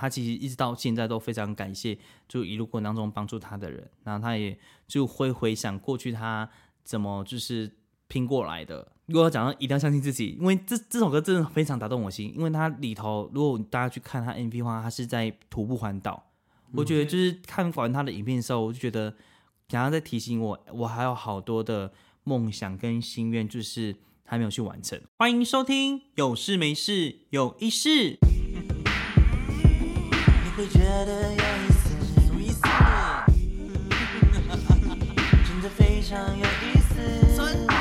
他其实一直到现在都非常感谢，就一路过程当中帮助他的人，然后他也就会回想过去他怎么就是拼过来的。如果讲到一定要相信自己，因为这这首歌真的非常打动我心，因为它里头如果大家去看他 MV 的话，他是在徒步环岛。我觉得就是看完他的影片的时候，我就觉得，想要再提醒我，我还有好多的梦想跟心愿，就是还没有去完成。欢迎收听，有事没事有意思。觉得有意思，有意思，真的非常有意思，真的。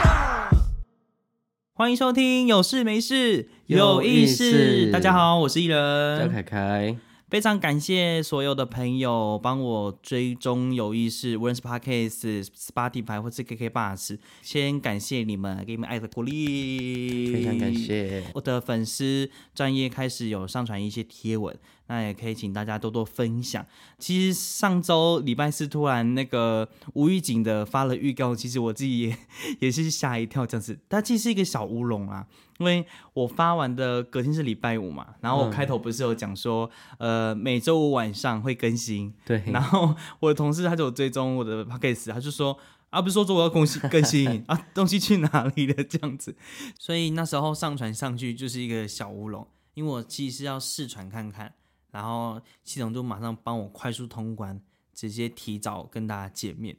欢迎收听，有事没事有意意思。大家好，我是艺人，张，凯凯，非常感谢所有的朋友帮我追踪有意思，无论是 Podcast、Spotify 或是 KK Bus，先感谢你们，给你们爱的鼓励，非常感。谢。我的粉丝专业开始有上传一些贴文，那也可以请大家多多分享。其实上周礼拜四突然那个无预警的发了预告，其实我自己也 也是吓一跳这样子。它其实是一个小乌龙啊，因为我发完的隔天是礼拜五嘛，然后我开头不是有讲说，呃，每周五晚上会更新，对，然后我的同事他就有追踪我的 podcast，他就说啊，不是说说我要更新更新 啊，东西去哪里了这样子，所以那时候上传上去就是一个小乌龙，因为我其实是要试传看看，然后系统就马上帮我快速通关，直接提早跟大家见面。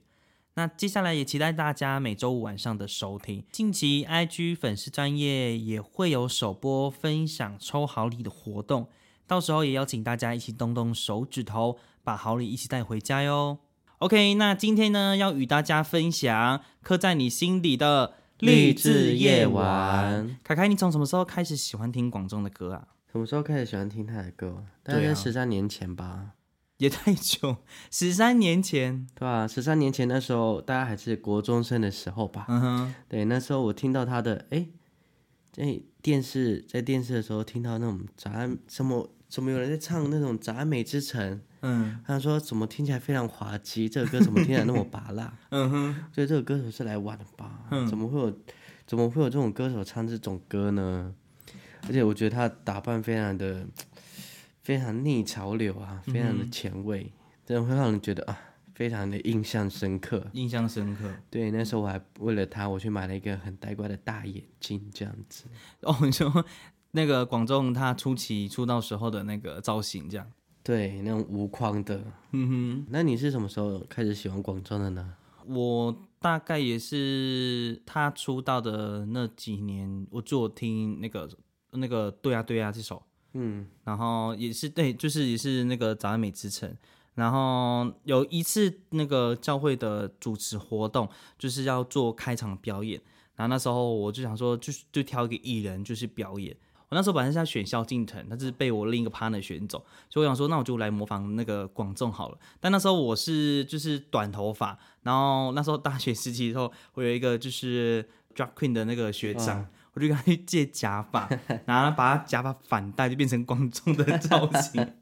那接下来也期待大家每周五晚上的收听。近期 IG 粉丝专业也会有首播分享抽好礼的活动，到时候也邀请大家一起动动手指头，把好礼一起带回家哟。OK，那今天呢要与大家分享刻在你心底的励志夜晚。凯凯，你从什么时候开始喜欢听广众的歌啊？什么时候开始喜欢听他的歌？大概十三年前吧，也太久，十三年前。对吧、十三年前那时候，大家还是国中生的时候吧。嗯哼，对，那时候我听到他的，哎，在电视在电视的时候听到那种杂什么怎么有人在唱那种杂美之城，嗯他说怎么听起来非常滑稽，这个歌怎么听起来那么拔辣？嗯哼，所以这个歌手是来玩的吧？嗯怎么会有怎么会有这种歌手唱这种歌呢？而且我觉得他打扮非常的非常逆潮流啊，非常的前卫，真的会让人觉得啊，非常的印象深刻。印象深刻。对，那时候我还为了他，我去买了一个很呆怪的大眼镜，这样子。哦，你说那个广仲他初期出道时候的那个造型，这样。对，那种无框的。嗯哼那你是什么时候开始喜欢广仲的呢？我大概也是他出道的那几年，我就听那个那个对啊对啊这首，嗯，然后也是对，就是也是那个早安美之城。然后有一次那个教会的主持活动，就是要做开场表演，然后那时候我就想说，就就挑一个艺人就是表演。我那时候本来是要选萧敬腾，但是被我另一个 partner 选走，所以我想说，那我就来模仿那个广仲好了。但那时候我是就是短头发，然后那时候大学时期的时候，我有一个就是 drag queen 的那个学长，我就跟他去借假发，然后把他假发反戴，就变成广众的造型。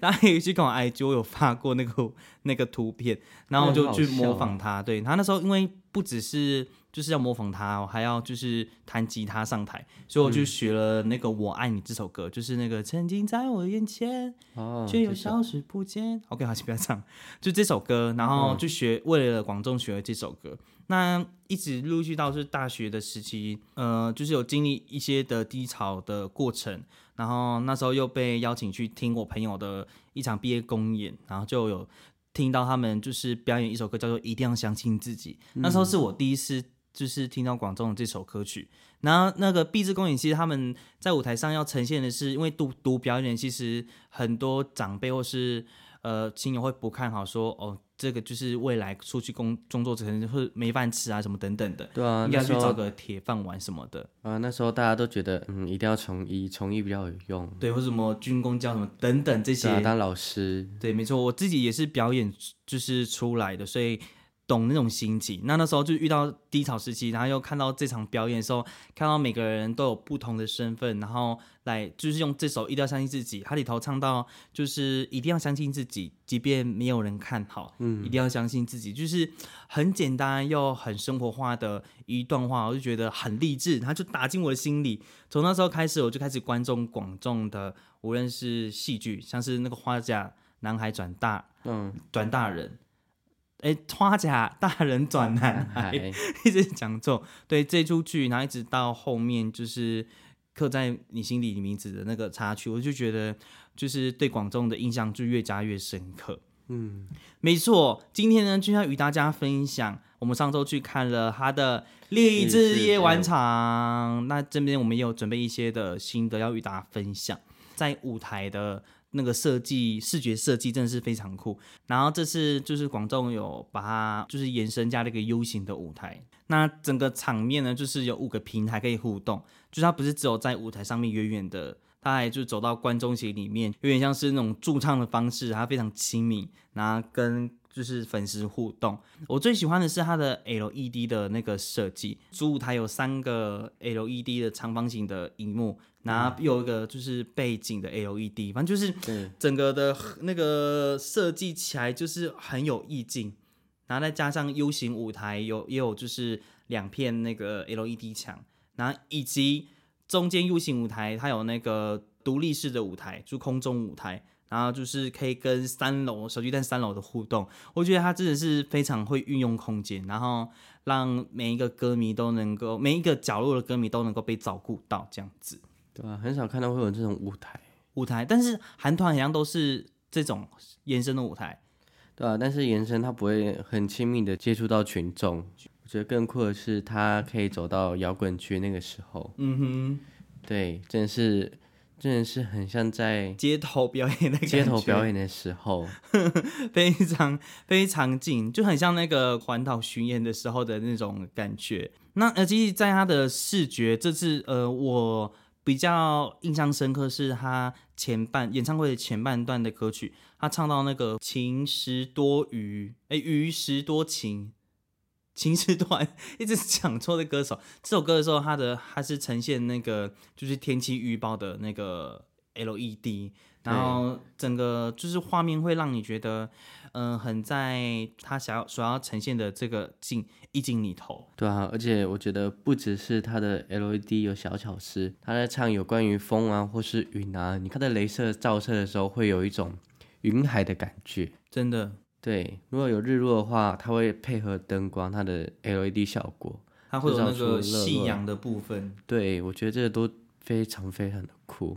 大家可以去看我 IG，我有发过那个那个图片，然后我就去模仿他。对他那时候，因为不只是就是要模仿他，我还要就是弹吉他上台，所以我就学了那个《我爱你》这首歌，就是那个曾经在我眼前，哦，却又消失不见。OK，好，先不要唱，就这首歌，然后就学，为了广众学了这首歌。那一直陆续到是大学的时期，呃，就是有经历一些的低潮的过程，然后那时候又被邀请去听我朋友的一场毕业公演，然后就有听到他们就是表演一首歌叫做《一定要相信自己》，那时候是我第一次就是听到广众的这首歌曲。然后那个毕制公演，其实他们在舞台上要呈现的是，因为读读表演，其实很多长辈或是呃亲友会不看好说，哦，这个就是未来出去工工作可能会没饭吃啊，什么等等的，对啊，应该去找个铁饭碗什么的，啊，那时候大家都觉得，嗯，一定要从医，从医比较有用。对，或者什么军工教什么等等这些啊，，当老师，对，没错，我自己也是表演就是出来的，所以懂那种心情。那那时候就遇到低潮时期，然后又看到这场表演的时候，看到每个人都有不同的身份，然后来就是用这首《一定要相信自己》，它里头唱到就是一定要相信自己，即便没有人看好，嗯，一定要相信自己，就是很简单又很生活化的一段话，我就觉得很励志，它就打进我的心里。从那时候开始，我就开始观众广众的，无论是戏剧，像是那个花甲男孩转大，嗯，转大人。哎，花甲大人转男孩，一直讲错。对这出剧，然后一直到后面就是刻在你心里名字的那个插曲，我就觉得就是对广众的印象就越加越深刻。嗯，没错，今天呢就要与大家分享，我们上周去看了他的《励志夜晚场》，那这边我们也有准备一些的心得要与大家分享，在舞台的。那个设计视觉设计真的是非常酷，然后这次就是广众有把它就是延伸加了一个 U 型的舞台，那整个场面呢就是有五个平台可以互动，就是它不是只有在舞台上面远远的，它还就走到观众席里面，有点像是那种驻唱的方式，它非常亲密，然后跟就是粉丝互动。我最喜欢的是它的 LED 的那个设计，主舞台有三个 LED 的长方形的荧幕。然后有一个就是背景的 LED，反正就是对。整个的那个设计起来就是很有意境，然后再加上 U 型舞台有也有就是两片那个 LED 墙，然后以及中间 U 型舞台它有那个独立式的舞台，就空中舞台，然后就是可以跟三楼小巨蛋三楼的互动，我觉得它真的是非常会运用空间，然后让每一个歌迷都能够每一个角落的歌迷都能够被照顾到这样子。对啊、很少看到会有这种舞台，舞台，但是韩团好像都是这种延伸的舞台。对啊，但是延伸它不会很亲密的接触到群众，我觉得更酷的是它可以走到摇滚区那个时候，嗯哼。对，真的是真的是很像在，街头表演的街头表演的时候，非常非常近，就很像那个环岛巡演的时候的那种感觉。那呃，其实在他的视觉，这次呃，我比较印象深刻是他前半演唱会的前半段的歌曲，他唱到那个情时多雨，哎，余时多情。情时短，一直讲错的歌手。这首歌的时候，他的它是呈现那个就是天气预报的那个 LED，然后整个就是画面会让你觉得，嗯、很在他想要所要呈现的这个境意境里头。对啊，而且我觉得不只是他的 LED 有小巧思，他在唱有关于风啊或是云啊，你看的镭射照射的时候会有一种云海的感觉。真的，对，如果有日落的话，它会配合灯光，它的 LED 效果。它会有那夕阳的部分，对我觉得这个都非常非常的酷。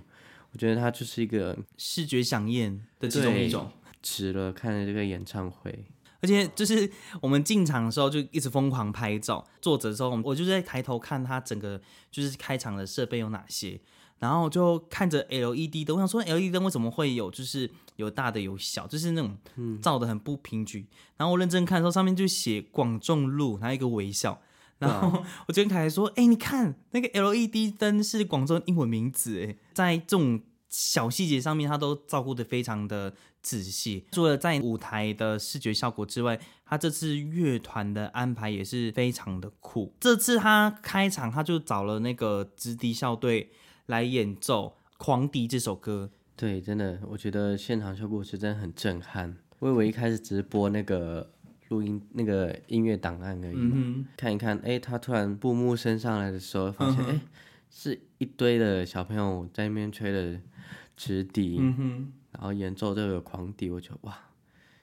我觉得它就是一个视觉响艳的其中一种。值了看了这个演唱会。而且就是我们进场的时候就一直疯狂拍照，坐着的时候我就在抬头看它整个就是开场的设备有哪些，然后就看着 LED 灯，我想说 LED 灯为什么会有就是有大的有小，就是那种照的很不平均。然后我认真看的时候，上面就写广众路，然后一个微笑。然后我昨天凯凯说：“哎、你看那个 LED 灯是广州英文名字，哎，在这种小细节上面，他都照顾的非常的仔细。除了在舞台的视觉效果之外，他这次乐团的安排也是非常的酷。这次他开场他就找了那个直笛校队来演奏《狂笛》这首歌，对，真的，我觉得现场效果是真的很震撼。我以为一开始只是播那个录音那个音乐档案而已嘛，嗯看一看，哎，他突然布幕升上来的时候，发现哎、诶是一堆的小朋友在那边吹的直笛，嗯。然后演奏这个狂笛，我觉得哇，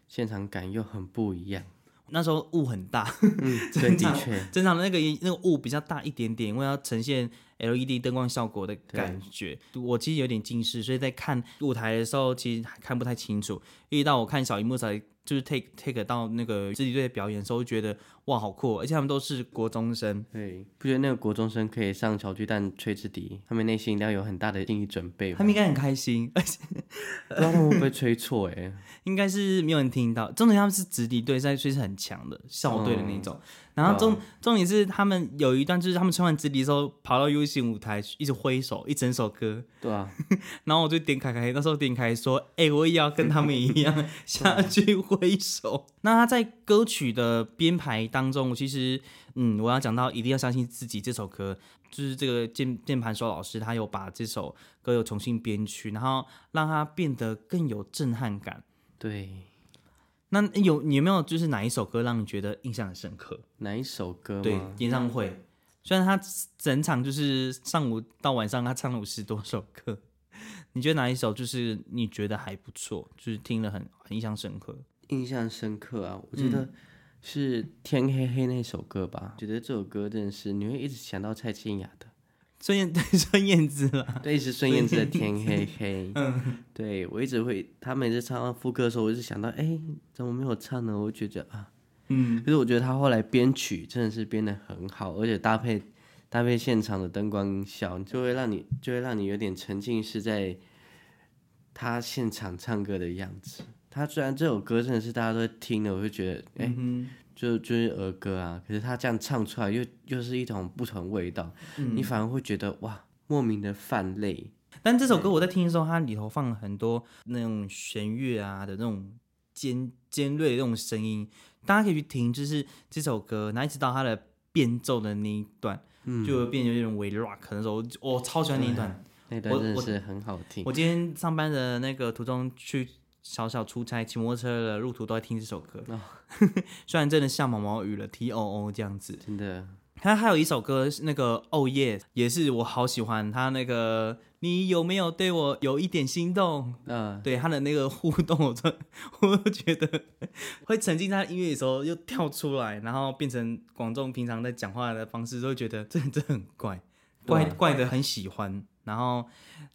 现场感又很不一样。那时候雾很大，嗯，对，的正常确，正常的那个那个雾比较大一点点，因为要呈现 LED 灯光效果的感觉。我其实有点近视，所以在看舞台的时候其实还看不太清楚。一直到我看小荧幕才就是 take take 到那个自己队的表演的时候，觉得哇好酷哦，而且他们都是国中生。对，不觉得那个国中生可以上小巨蛋吹直笛，他们内心一定要有很大的心理准备。他们应该很开心，而且 不知道他们会不会吹错哎、应该是没有人听到。重点他们是直笛队，在所以是很强的校队的那种。然后重重点是他们有一段就是他们穿完直笛的时候跑到 U 型舞台一直挥手，一整首歌，对啊，然后我就点开开，那时候点开说，哎、我也要跟他们一样 下去挥手。那他在歌曲的编排当中，其实，嗯，我要讲到一定要相信自己这首歌，就是这个键键盘手老师他有把这首歌又重新编曲，然后让它变得更有震撼感。对，那有你有没有就是哪一首歌让你觉得印象很深刻？哪一首歌对？，演唱会，虽然他整场就是上午到晚上，他唱了五十多首歌，你觉得哪一首就是你觉得还不错，就是听了很很印象深刻？印象深刻啊，我觉得是《天黑黑》那首歌吧。觉得这首歌真的是你会一直想到蔡健雅的，孙燕 对孙燕姿了，对，是孙燕姿的《天黑黑》。嗯，对我一直会，他每次唱到副歌的时候，我就想到，哎，怎么没有唱呢？我就觉得啊，嗯，可是我觉得他后来编曲真的是编得很好，而且搭配搭配现场的灯光效，就会让你就会让你有点沉浸是在他现场唱歌的样子。他虽然这首歌真的是大家都会听的，我就觉得，哎、就就是儿歌啊，可是他这样唱出来又又是一种不同味道，你反而会觉得哇，莫名的泛泪。但这首歌我在听的时候，它里头放了很多那种弦乐啊的那种尖尖锐的那种声音，大家可以去听，就是这首歌，然后一直到它的变奏的那一段，就会变成有点微 rock 那时候，我超喜欢那一段。那段真的是很好听，我今天上班的那个途中去小小出差，骑摩托车的路途都在听这首歌。虽然真的下毛毛雨了，T O O 这样子。真的他还有一首歌，是那个哦耶，也是我好喜欢。他那个你有没有对我有一点心动？嗯、对他的那个互动，我真我就觉得会沉浸在音乐的时候又跳出来，然后变成广众平常在讲话的方式，都会觉得这人真的很怪，怪怪的很喜欢。然后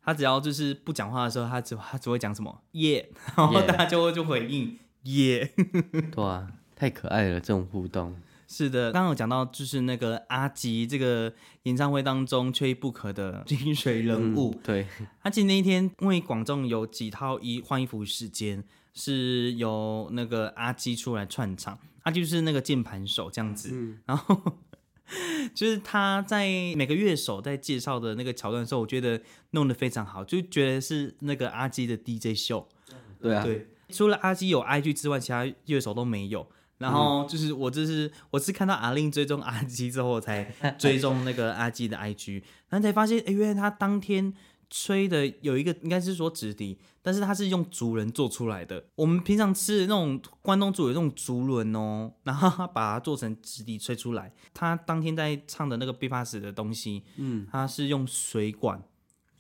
他只要就是不讲话的时候，他只他只会讲什么耶然后大家就会就回应耶。对啊，太可爱了这种互动。是的，刚刚有讲到就是那个阿吉这个演唱会当中缺一不可的精髓人物。嗯对，他其实那一天因为广众有几套衣换衣服时间是由那个阿基出来串场，他就是那个键盘手这样子，然后 就是他在每个乐手在介绍的那个桥段的时候，我觉得弄得非常好，就觉得是那个阿基的 DJ 秀。对啊，对，除了阿基有 IG 之外，其他乐手都没有。然后就是我，这是我是看到阿令追踪阿基之后，我才追踪那个阿基的 IG，然后才发现，哎，原来他当天吹的有一个应该是说直笛，但是它是用竹轮做出来的。我们平常吃的那种关东煮有那种竹轮哦，然后他把它做成直笛吹出来。他当天在唱的那个 B pass 的东西，嗯，他是用水管，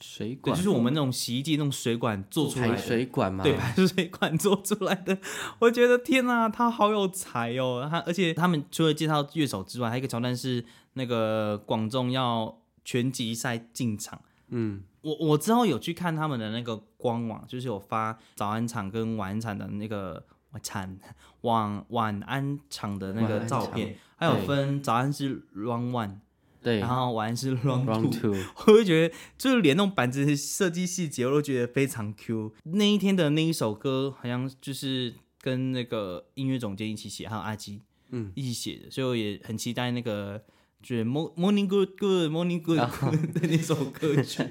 水管就是我们那种洗衣机那种水管做出来排的。水管嘛，对排水管做出来的，我觉得天呐，他好有才哦！他而且他们除了介绍乐手之外，还有一个桥段是那个广众要拳击赛进场。嗯，我我之后有去看他们的那个官网，就是有发早安场跟晚安场的那个晚场 晚晚安场的那个照片，还有分早安是 round one，对。然后晚安是 round，round two，two，我会觉得，就是连那种板子设计细节，我都觉得非常 Q。那一天的那一首歌，好像就是跟那个音乐总监一起写，还有阿基，嗯，一起写的，所以我也很期待那个就是 Mo- Morning Good Good Morning Good Good 的那首歌曲。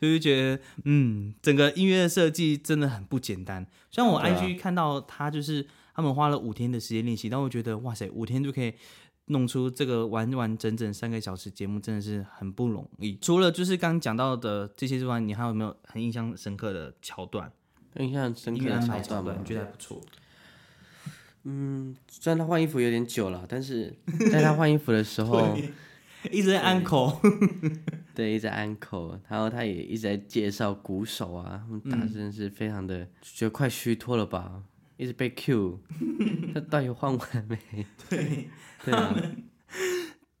所以就觉得，嗯，整个音乐的设计真的很不简单。虽然我 IG 看到他就是他们花了五天的时间练习，但我觉得哇塞，五天就可以弄出这个完完整整三个小时节目，真的是很不容易。除了就是刚刚讲到的这些之外，你还有没有很印象深刻的桥段？印象深刻的桥段，你觉得还不错？虽然他换衣服有点久了，但是 在他换衣服的时候，一直在安口，对，一直在安口，然后他也一直在介绍鼓手啊，他真的是非常的，觉得快虚脱了吧，一直被 Q，他到底换完没？对，对啊，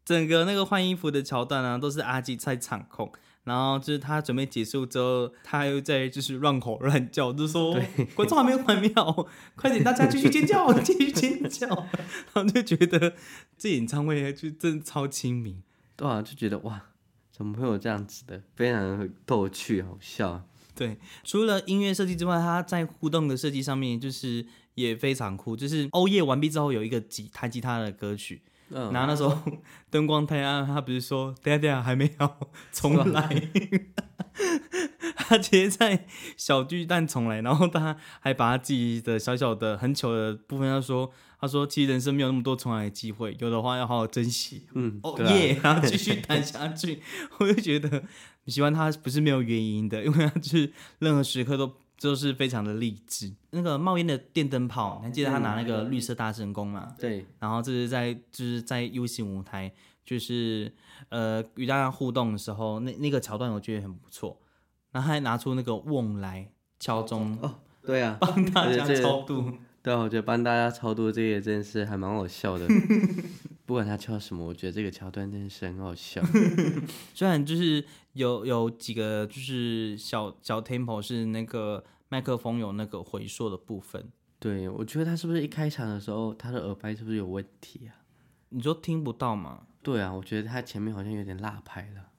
整个那个换衣服的桥段啊，都是阿基在场控。然后就是他准备结束之后，他又在就是乱吼乱叫，就说观众还没有买票，快点大家继续尖叫，继续尖叫。然后就觉得这演唱会就真的超亲民。对啊，就觉得哇，怎么会有这样子的，非常的逗趣好笑，对，除了音乐设计之外，他在互动的设计上面就是也非常酷。就是欧耶完毕之后有一个吉弹吉他的歌曲，嗯。然后那时候 灯光太暗，他不是说等一下等一下还没有 重来，他直接在小巨蛋重来，然后他还把他自己的小小的很糗的部分，他说他说其实人生没有那么多重来的机会，有的话要好好珍惜。嗯，哦耶，然后继续谈下去，我就觉得喜欢他不是没有原因的，因为他就是任何时刻都都是非常的励志。那个冒烟的电灯泡，你还记得他拿那个绿色大神功嘛？对，然后这是在就是在 U 型舞台，就是呃与大家互动的时候，那那个桥段我觉得很不错。然后还拿出那个瓮来敲钟，哦对啊，帮大家超度。对啊，我觉得帮大家超度这个真的是还蛮好笑的。不管他敲什么，我觉得这个桥段真的是很好笑。虽然就是有有几个就是小小 tempo 是那个麦克风有那个回溯的部分，对，我觉得他是不是一开场的时候，他的耳麦是不是有问题啊？你说听不到嘛？对啊，我觉得他前面好像有点落拍了。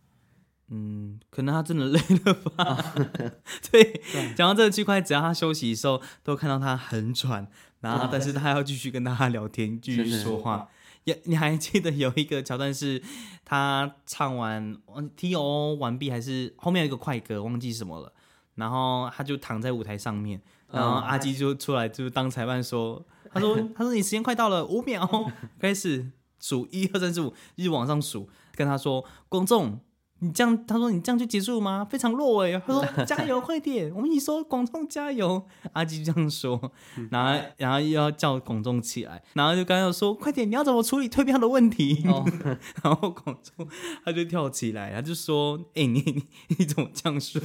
嗯，可能他真的累了吧。对，讲到这个区块，只要他休息的时候，都看到他很喘，然后但是他要继续跟大家聊天，继续说话。也你还记得有一个桥段是他唱完忘 T O 完毕，还是后面有一个快歌，忘记什么了，然后他就躺在舞台上面，然后阿基就出来就当裁判说，他说 他说你时间快到了，五秒，开始数一二三四五，一直往上数，跟他说观众。你这样，他说你这样就结束吗？非常弱哎。他说 加油，快点，我们一起说广众加油。阿基这样说，然后然后又要叫广众起来，然后就刚要说快点，你要怎么处理退票的问题？然后广众他就跳起来，他就说：“哎、你你你怎么这样说？”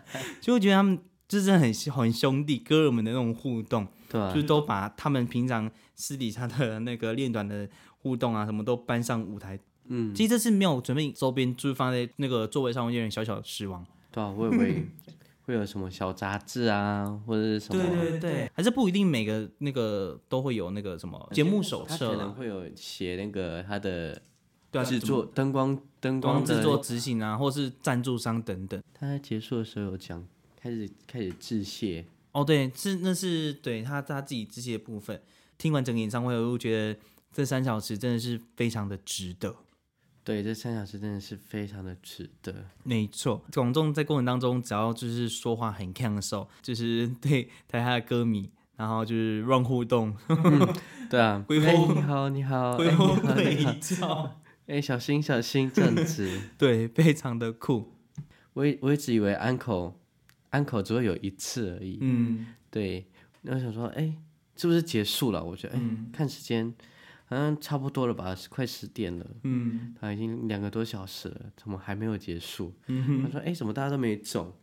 就我觉得他们就是很很兄弟哥们的那种互动，对啊就是都把他们平常私底下的那个练短的互动啊，什么都搬上舞台。嗯，其实这次没有准备周边，就是放在那个座位上，我有点小小的失望。对啊，我以为 会有什么小杂志啊，或者是什么，对对，还是不一定每个那个都会有那个什么节目手册，可能会有写那个他的对啊，制作灯光灯光制作执行啊，或是赞助商等等。他在结束的时候有讲，开始开始致谢，哦，对，是那是对他他自己致谢部分。听完整个演唱会，我就觉得这三小时真的是非常的值得。对，这三小时真的是非常的值得。没错，广众在过程当中，只要就是说话很呛的时候，就是对台下的歌迷，然后就是乱互动，对啊，挥 哎霍你好，你好，哎挥霍你好你好对照，哎，小心小心，这样子。对，非常的酷。我一我一直以为安口安口只会有一次而已，嗯，对，那我想说，哎，是不是结束了？我觉得，哎，看时间好像差不多了吧，快十点了，嗯，他已经两个多小时了，怎么还没有结束？他说，哎，怎么大家都没走？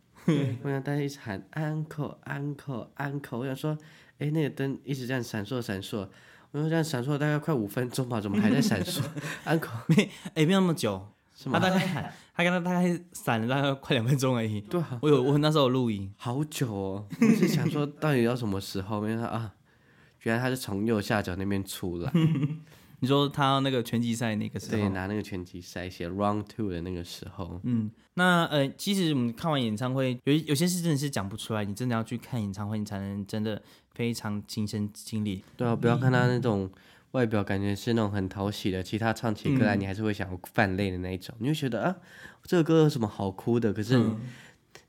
我想大家一直喊 uncle uncle uncle，，我想说，哎，那个灯一直这样闪烁闪烁。我说这样闪烁大概快五分钟吧，怎么还在闪烁？？uncle 没，哎，没有那么久，是吗？他大概喊，他刚刚大概闪了大概快两分钟而已。对啊，我有，我那时候有录音，好久哦，我是想说到底要什么时候？没想到啊，原来他是从右下角那边出来，你说他那个拳击赛那个时候？对，候，拿那个拳击赛写 round two 的那个时候，嗯，那呃，其实我们看完演唱会，有有些事真的是讲不出来，你真的要去看演唱会，你才能真的非常亲身经历。对啊，不要看他那种外表感觉是那种很讨喜的，其他唱起歌来你还是会想要泛泪的那一种，你会觉得啊，这个歌有什么好哭的？可是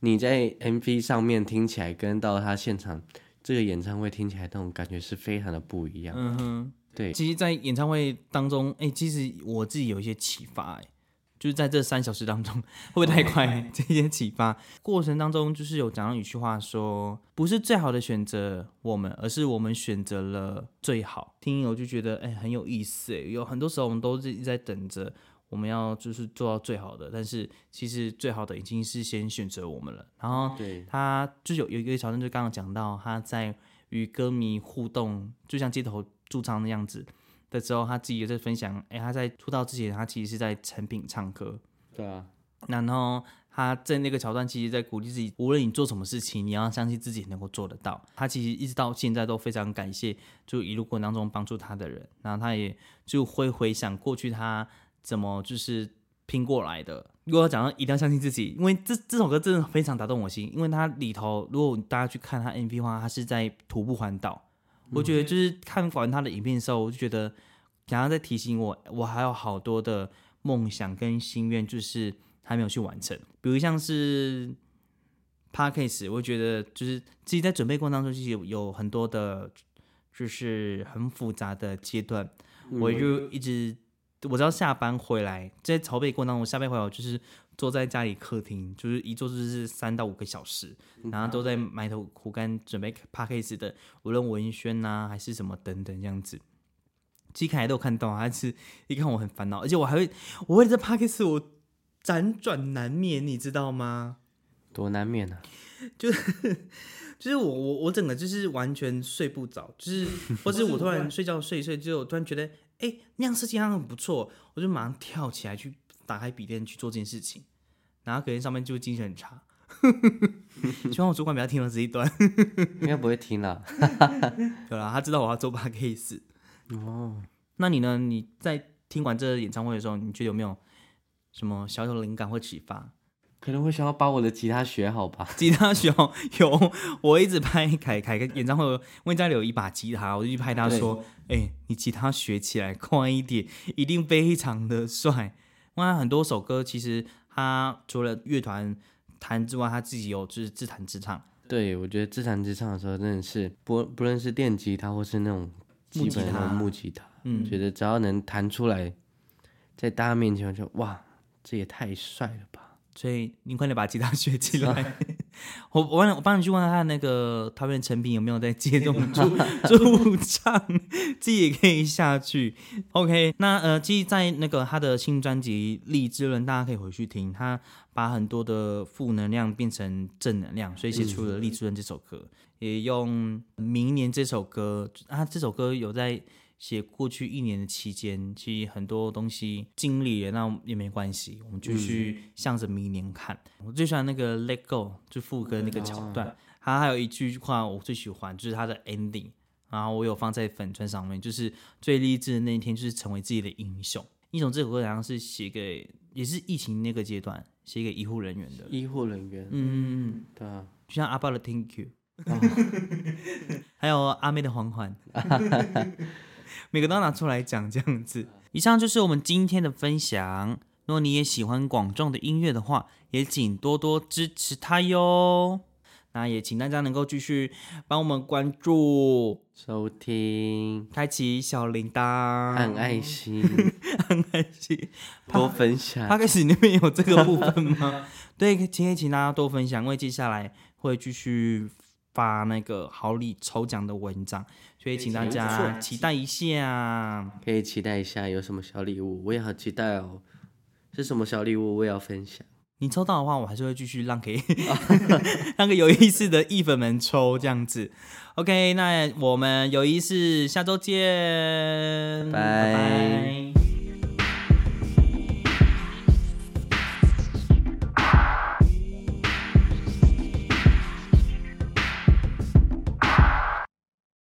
你在 MV 上面听起来跟到他现场这个演唱会听起来那种感觉是非常的不一样。嗯哼，对，其实，在演唱会当中，哎、其实我自己有一些启发、哎，就是在这三小时当中，会不会太快？这些启发过程当中，就是有讲到一句话说，不是最好的选择我们，而是我们选择了最好。听我就觉得，哎、很有意思、哎，有很多时候我们都是一直在等着。我们要就是做到最好的，但是其实最好的已经是先选择我们了。然后对，他就有有一个桥段，就刚刚讲到他在与歌迷互动，就像街头驻唱那样子的时候，他自己也在分享，哎、他在出道之前，他其实是在成品唱歌，对啊，然后他在那个桥段，其实在鼓励自己，无论你做什么事情，你要相信自己能够做得到。他其实一直到现在都非常感谢，就一路过程当中帮助他的人，然后他也就会回想过去他怎么就是拼过来的。如果要讲到一定要相信自己，因为这这首歌真的非常打动我心，因为它里头如果大家去看他 MV 的话，他是在徒步环岛。我觉得就是看完他的影片的时候，我就觉得想要再提醒我，我还有好多的梦想跟心愿，就是还没有去完成。比如像是 p a d k a s 我觉得就是自己在准备过程当中，其实有有很多的，就是很复杂的阶段，我就一直我知道下班回来，在筹备过程当中，下班回来我就是坐在家里客厅，就是一坐就是三到五个小时，然后都在埋头苦干准备 p a d k a s 的，无论文宣呐、还是什么等等这样子。其实凯都有看到，他是一看我很烦恼，而且我还会，我为了这 p a d k a s 我辗转难眠，你知道吗？多难免啊！就是我我我整个就是完全睡不着，就是或者我突 然睡觉睡一睡，就我突然觉得，哎、那样设计好像很不错，我就马上跳起来去打开笔电去做这件事情，然后隔天上面就精神很差。希望我主管不要听到这一段。应该不会听啦。有啦，他知道我要做八 case 哦，那你呢？你在听完这演唱会的时候，你觉得有没有什么小小的灵感或启发？可能会想要把我的吉他学好吧？吉他学好有，我一直拍凯凯跟演唱会，因为家里有一把吉他，我就去拍他说：“哎、你吉他学起来快一点，一定非常的帅。”哇，很多首歌其实他除了乐团弹之外，他自己有就是自弹自唱。对，我觉得自弹自唱的时候，真的是不不论是电吉他或是那种基本的那种木吉他，嗯觉得只要能弹出来，在大家面前，我就哇，这也太帅了吧！所以你快点把吉他学起来。我我帮你我帮你去问他那个桃园成品有没有在接这种驻驻 唱，自己也可以下去。OK，那呃，其实，在那个他的新专辑《励志论》，大家可以回去听，他把很多的负能量变成正能量，所以写出了《励志论》这首歌，也用《明年》这首歌，啊这首歌有在。写过去一年的期间，其实很多东西经历了，那也没关系，我们继续向着明年看。我最喜欢那个 Let Go，就副歌那个桥段，它还有一句话我最喜欢，就是它的 ending，然后我有放在粉砖上面，就是最励志的那一天，就是成为自己的英雄。英雄这首歌好像是写给，也是疫情那个阶段写给医护人员的，医护人员，嗯嗯嗯，对啊，就像阿爸的 Thank You，、还有阿妹的缓缓，每个都拿出来讲这样子。以上就是我们今天的分享。如果你也喜欢广众的音乐的话，也请多多支持他哟。那也请大家能够继续帮我们关注，收听，开启小铃铛，按爱心，按爱心。多分享。他开始那边有这个部分吗？对，请请大家多分享，因为接下来会继续发那个好礼抽奖的文章，所以请大家期待一下。可以期待一下有什么小礼物，我也好期待哦。是什么小礼物，我也要分享。你抽到的话，我还是会继续让给 让给有意思的意粉们抽这样子。OK，那我们有意思，下周见，拜